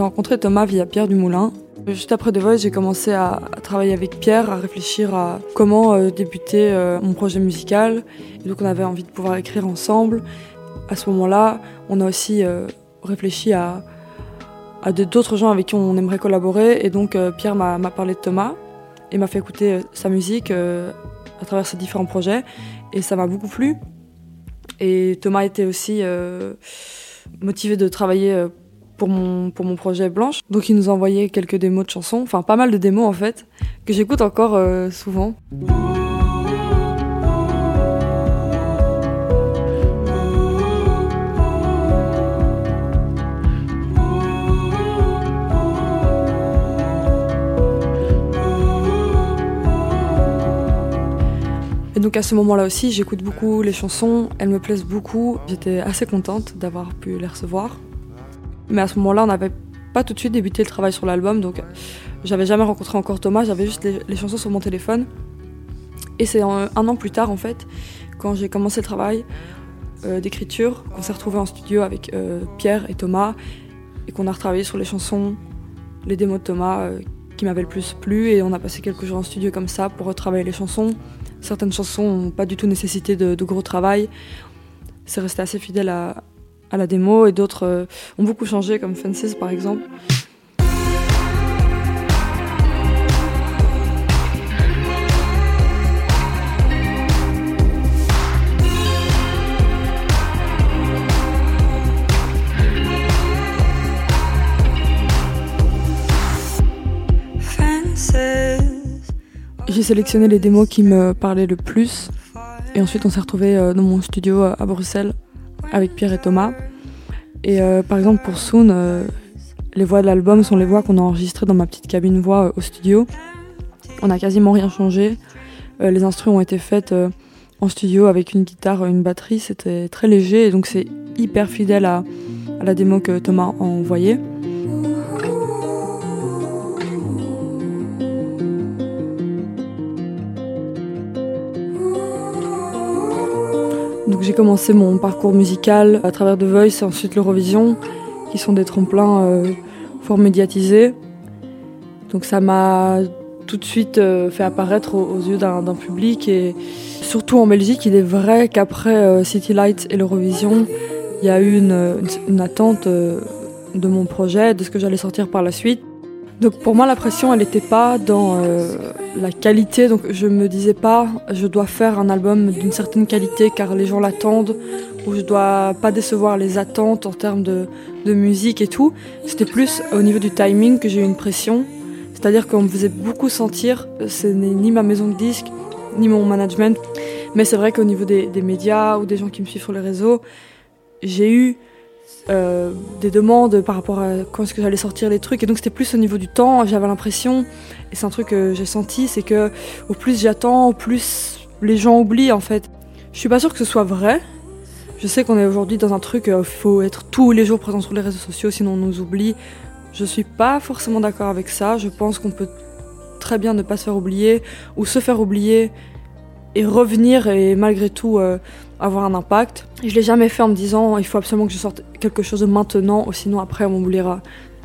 J'ai rencontré Thomas via Pierre Dumoulin. Juste après The Voice, j'ai commencé à, travailler avec Pierre, à réfléchir à comment euh, débuter euh, mon projet musical. Donc on avait envie de pouvoir écrire ensemble. À ce moment-là, on a aussi euh, réfléchi à, à d'autres gens avec qui on aimerait collaborer. Et donc Pierre m'a parlé de Thomas et m'a fait écouter sa musique à travers ses différents projets. Et ça m'a beaucoup plu. Et Thomas était aussi motivé de travailler pour mon, pour mon projet Blanche. Donc il nous envoyé quelques démos de chansons, enfin pas mal de démos en fait, que j'écoute encore euh, souvent. Donc à ce moment-là aussi, j'écoute beaucoup les chansons, elles me plaisent beaucoup. J'étais assez contente d'avoir pu les recevoir. Mais à ce moment-là, on n'avait pas tout de suite débuté le travail sur l'album, donc j'avais jamais rencontré encore Thomas, j'avais juste les, chansons sur mon téléphone. Et c'est un, an plus tard, en fait, quand j'ai commencé le travail euh, d'écriture, qu'on s'est retrouvé en studio avec euh, Pierre et Thomas, et qu'on a retravaillé sur les chansons, les démos de Thomas euh, qui m'avaient le plus plu, et on a passé quelques jours en studio comme ça pour retravailler les chansons. Certaines chansons n'ont pas du tout nécessité de, de gros travail. C'est resté assez fidèle à, à la démo et d'autres euh, ont beaucoup changé, comme Fences par exemple. J'ai sélectionné les démos qui me parlaient le plus et ensuite on s'est retrouvé euh, dans mon studio à Bruxelles avec Pierre et Thomas. Et euh, par exemple pour Soon, euh, les voix de l'album sont les voix qu'on a enregistrées dans ma petite cabine voix euh, au studio. On n'a quasiment rien changé. les instruments ont été faits en studio avec une guitare, une batterie. C'était très léger et donc c'est hyper fidèle à, à la démo que Thomas a envoyée. Commencé mon parcours musical à travers The Voice et ensuite l'Eurovision, qui sont des tremplins euh, fort médiatisés. Donc ça m'a tout de suite euh, fait apparaître aux, yeux d'un public et surtout en Belgique, il est vrai qu'après euh, City Lights et l'Eurovision, il y a eu une attente de mon projet, de ce que j'allais sortir par la suite. Donc pour moi, la pression, elle n'était pas dans euh, la qualité. Donc je me disais pas, je dois faire un album d'une certaine qualité car les gens l'attendent, ou je dois pas décevoir les attentes en termes de, de musique et tout. C'était plus au niveau du timing que j'ai eu une pression. C'est-à-dire qu'on me faisait beaucoup sentir, ce n'est ni ma maison de disques, ni mon management, mais c'est vrai qu'au niveau des, des médias ou des gens qui me suivent sur les réseaux, j'ai eu euh, des demandes par rapport à quand est-ce que j'allais sortir les trucs. Et donc c'était plus au niveau du temps, j'avais l'impression, et c'est un truc que j'ai senti, c'est que au plus j'attends, au plus les gens oublient en fait. Je suis pas sûre que ce soit vrai. Je sais qu'on est aujourd'hui dans un truc, il euh, faut être tous les jours présent sur les réseaux sociaux, sinon on nous oublie. Je suis pas forcément d'accord avec ça. Je pense qu'on peut très bien ne pas se faire oublier ou se faire oublier et revenir et malgré tout euh, avoir un impact. Je l'ai jamais fait en me disant il faut absolument que je sorte quelque chose maintenant ou sinon après on m'oubliera.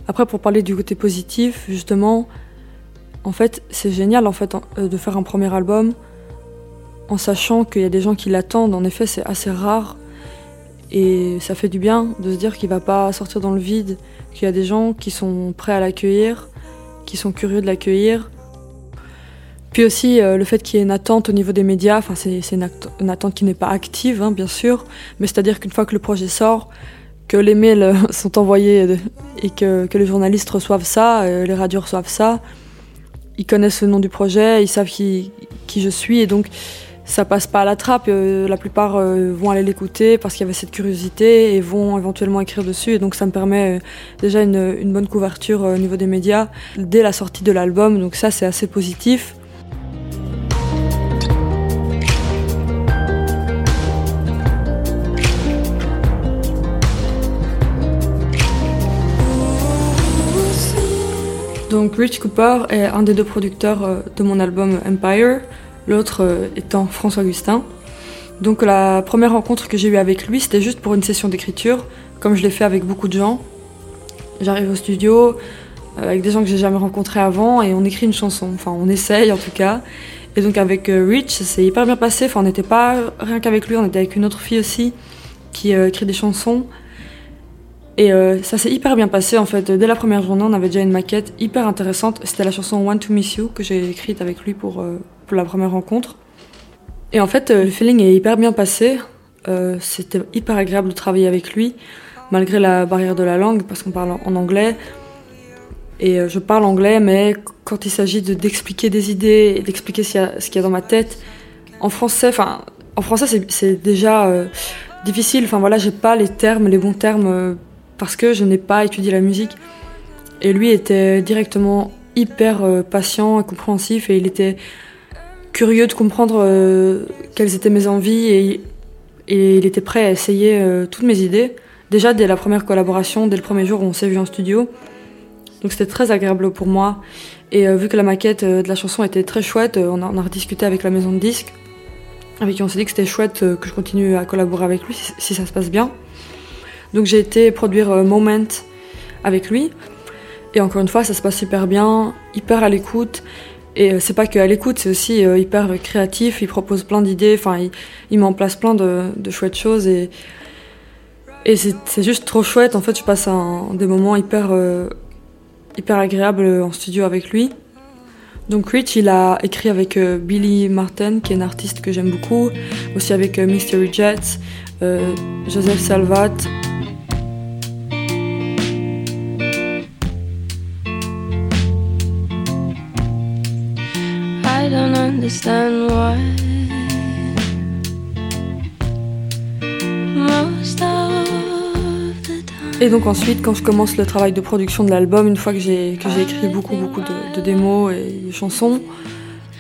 Après pour parler du côté positif justement, en fait c'est génial en fait euh, de faire un premier album en sachant qu'il y a des gens qui l'attendent. En effet c'est assez rare et ça fait du bien de se dire qu'il va pas sortir dans le vide, qu'il y a des gens qui sont prêts à l'accueillir, qui sont curieux de l'accueillir puis aussi euh, le fait qu'il y ait une attente au niveau des médias, enfin c'est une, attente qui n'est pas active hein, bien sûr, mais c'est-à-dire qu'une fois que le projet sort, que les mails euh, sont envoyés et que, les journalistes reçoivent ça, euh, les radios reçoivent ça, ils connaissent le nom du projet, ils savent qui, je suis et donc ça passe pas à la trappe. la plupart vont aller l'écouter parce qu'il y avait cette curiosité et vont éventuellement écrire dessus. Et donc ça me permet déjà une, une bonne couverture au niveau des médias dès la sortie de l'album. Donc ça c'est assez positif. Rich Cooper est un des deux producteurs euh, de mon album Empire, l'autre euh, étant François Augustin. Donc la première rencontre que j'ai eue avec lui, c'était juste pour une session d'écriture. comme je l'ai fait avec beaucoup de gens. J'arrive au studio euh, avec des gens que j'ai jamais rencontrés avant et on écrit une chanson. Enfin, on essaye en tout cas. Et donc avec Rich, ça s'est hyper bien passé. Enfin, on n'était pas rien qu'avec lui, on était avec une autre fille aussi qui écrit des chansons. Et ça s'est hyper bien passé en fait. Dès la première journée, on avait déjà une maquette hyper intéressante. C'était la chanson Want to Miss You que j'ai écrite avec lui pour, pour la première rencontre. Et en fait, le feeling est hyper bien passé. C'était hyper agréable de travailler avec lui malgré la barrière de la langue, parce qu'on parle en anglais. Et euh, je parle anglais, mais quand il s'agit de, d'expliquer des idées et d'expliquer ce qu'il y, a dans ma tête, en français, enfin, en français, c'est, déjà euh, difficile. Enfin voilà, j'ai pas les termes, les bons termes, euh, parce que je n'ai pas étudié la musique. Et lui était directement hyper patient et compréhensif, et il était curieux de comprendre quelles étaient mes envies, et, il était prêt à essayer toutes mes idées. Déjà dès la première collaboration, dès le premier jour où on s'est vu en studio. Donc c'était très agréable pour moi. Et euh, vu que la maquette euh, de la chanson était très chouette, euh, on, a, on, a, rediscuté avec la maison de disques, avec qui on s'est dit que c'était chouette que je continue à collaborer avec lui si ça se passe bien. Donc j'ai été produire Moment avec lui. Et encore une fois, ça se passe super bien, hyper à l'écoute. Et c'est pas que à l'écoute, c'est aussi hyper créatif. Il propose plein d'idées, enfin, il, met en place plein de, de chouettes choses. Et c'est juste trop chouette. En fait, je passe un, des moments hyper, euh, hyper agréables en studio avec lui. Donc Rich, il a écrit avec euh, Billy Martin, qui est une artiste que j'aime beaucoup, aussi avec euh, Mystery Jets, euh, Joseph Salvat. Et donc ensuite, quand je commence le travail de production de l'album, une fois que j'ai écrit beaucoup beaucoup de, démos et de chansons,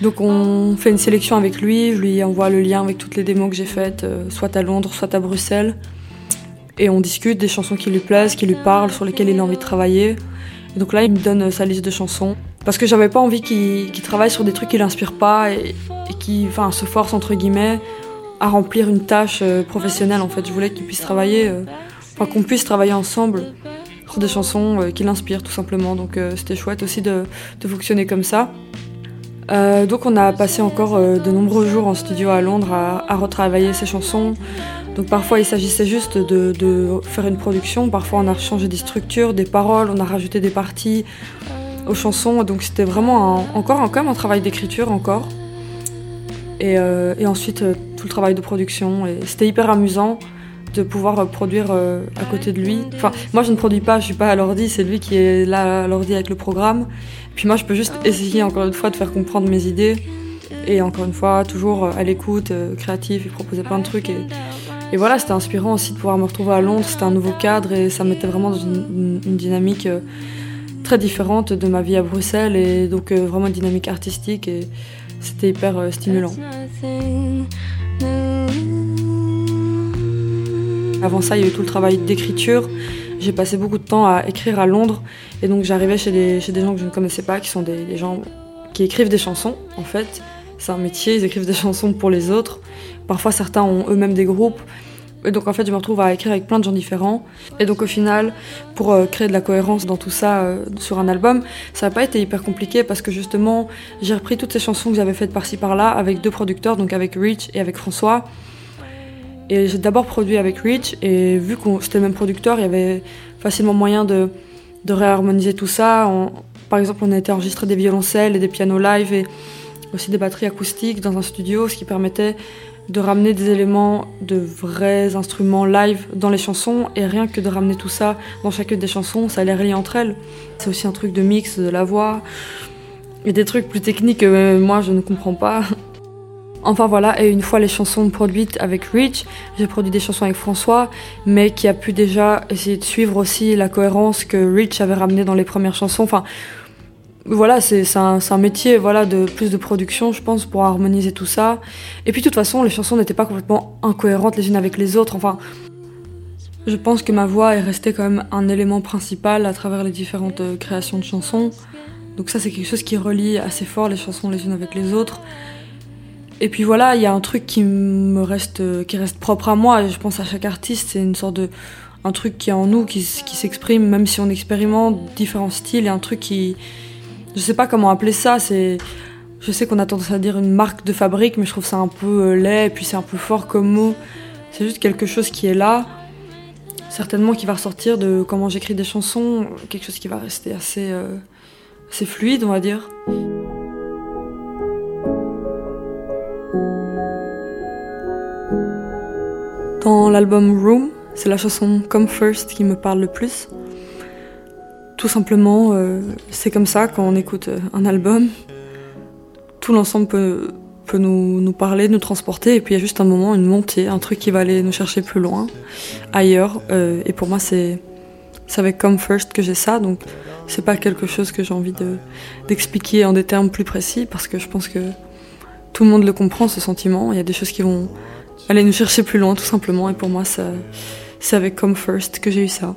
donc on fait une sélection avec lui, je lui envoie le lien avec toutes les démos que j'ai faites, euh, soit à Londres, soit à Bruxelles, et on discute des chansons qui lui plaisent, qui lui parlent, sur lesquelles il a envie de travailler. Et donc là, il me donne euh, sa liste de chansons, parce que j'avais pas envie qu'il travaille sur des trucs qui l'inspirent pas et, qui, enfin, se force entre guillemets à remplir une tâche euh, professionnelle. En fait, je voulais qu'il puisse travailler enfin, qu'on puisse travailler ensemble sur des chansons euh, qui l'inspirent tout simplement. Donc euh, c'était chouette aussi de, fonctionner comme ça. Euh, donc on a passé encore de nombreux jours en studio à Londres à, à retravailler ces chansons. Donc parfois il s'agissait juste de, faire une production, parfois on a changé des structures, des paroles, on a rajouté des parties aux chansons. Donc c'était vraiment encore un, travail d'écriture encore. Et, et ensuite tout le travail de production. C'était hyper amusant de pouvoir euh, produire euh, à côté de lui. Enfin, moi je ne produis pas, je suis pas à l'ordi, c'est lui qui est là à l'ordi avec le programme. Puis moi je peux juste essayer encore une fois de faire comprendre mes idées. Et encore une fois, toujours euh, à l'écoute, créatif, il proposait plein de trucs. Et voilà, c'était inspirant aussi de pouvoir me retrouver à Londres, c'était un nouveau cadre et ça mettait vraiment dans une, dynamique très différente de ma vie à Bruxelles et donc vraiment une dynamique artistique et c'était hyper stimulant. Avant ça, il y a eu tout le travail d'écriture. J'ai passé beaucoup de temps à écrire à Londres. Et donc j'arrivais chez des, chez des gens que je ne connaissais pas, qui sont des, gens qui écrivent des chansons, en fait. C'est un métier, ils écrivent des chansons pour les autres. Parfois, certains ont eux-mêmes des groupes. Et donc en fait, je me retrouve à écrire avec plein de gens différents. Et donc au final, pour euh, créer de la cohérence dans tout ça euh, sur un album, ça n'a pas été hyper compliqué parce que justement, j'ai repris toutes ces chansons que j'avais faites par-ci par-là avec deux producteurs, donc avec Rich et avec François. Et j'ai d'abord produit avec Rich, et vu que c'était le même producteur, il y avait facilement moyen de, réharmoniser tout ça. par exemple, on a été enregistrer des violoncelles et des pianos live et aussi des batteries acoustiques dans un studio, ce qui permettait de ramener des éléments de vrais instruments live dans les chansons et rien que de ramener tout ça dans chacune des chansons, ça allait relier entre elles. C'est aussi un truc de mix de la voix et des trucs plus techniques que moi je ne comprends pas. Enfin voilà, et une fois les chansons produites avec Rich, j'ai produit des chansons avec François, mais qui a pu déjà essayer de suivre aussi la cohérence que Rich avait ramené dans les premières chansons. Enfin, voilà, c'est un, un, métier voilà, de plus de production, je pense, pour harmoniser tout ça. Et puis de toute façon, les chansons n'étaient pas complètement incohérentes les unes avec les autres. Enfin, je pense que ma voix est restée quand même un élément principal à travers les différentes euh, créations de chansons. Donc ça, c'est quelque chose qui relie assez fort les chansons les unes avec les autres. Et puis voilà, il y a un truc qui me reste, qui reste propre à moi. Je pense à chaque artiste, c'est une sorte de, un truc qui est en nous, qui, qui s'exprime, même si on expérimente différents styles, et un truc qui. Je sais pas comment appeler ça, c'est. Je sais qu'on a tendance à dire une marque de fabrique, mais je trouve ça un peu euh, laid, et puis c'est un peu fort comme mot. C'est juste quelque chose qui est là, certainement qui va ressortir de comment j'écris des chansons, quelque chose qui va rester assez, euh, assez fluide, on va dire. Dans l'album Room, c'est la chanson Come First qui me parle le plus. Tout simplement, euh, c'est comme ça quand on écoute euh, un album. Tout l'ensemble peut, nous, parler, nous transporter, et puis il y a juste un moment, une montée, un truc qui va aller nous chercher plus loin, ailleurs. Euh, et pour moi, c'est avec Come First que j'ai ça, donc c'est pas quelque chose que j'ai envie d'expliquer en des termes plus précis, parce que je pense que tout le monde le comprend, ce sentiment. Il y a des choses qui vont aller nous chercher plus loin, tout simplement, et pour moi, c'est avec Come First que j'ai eu ça.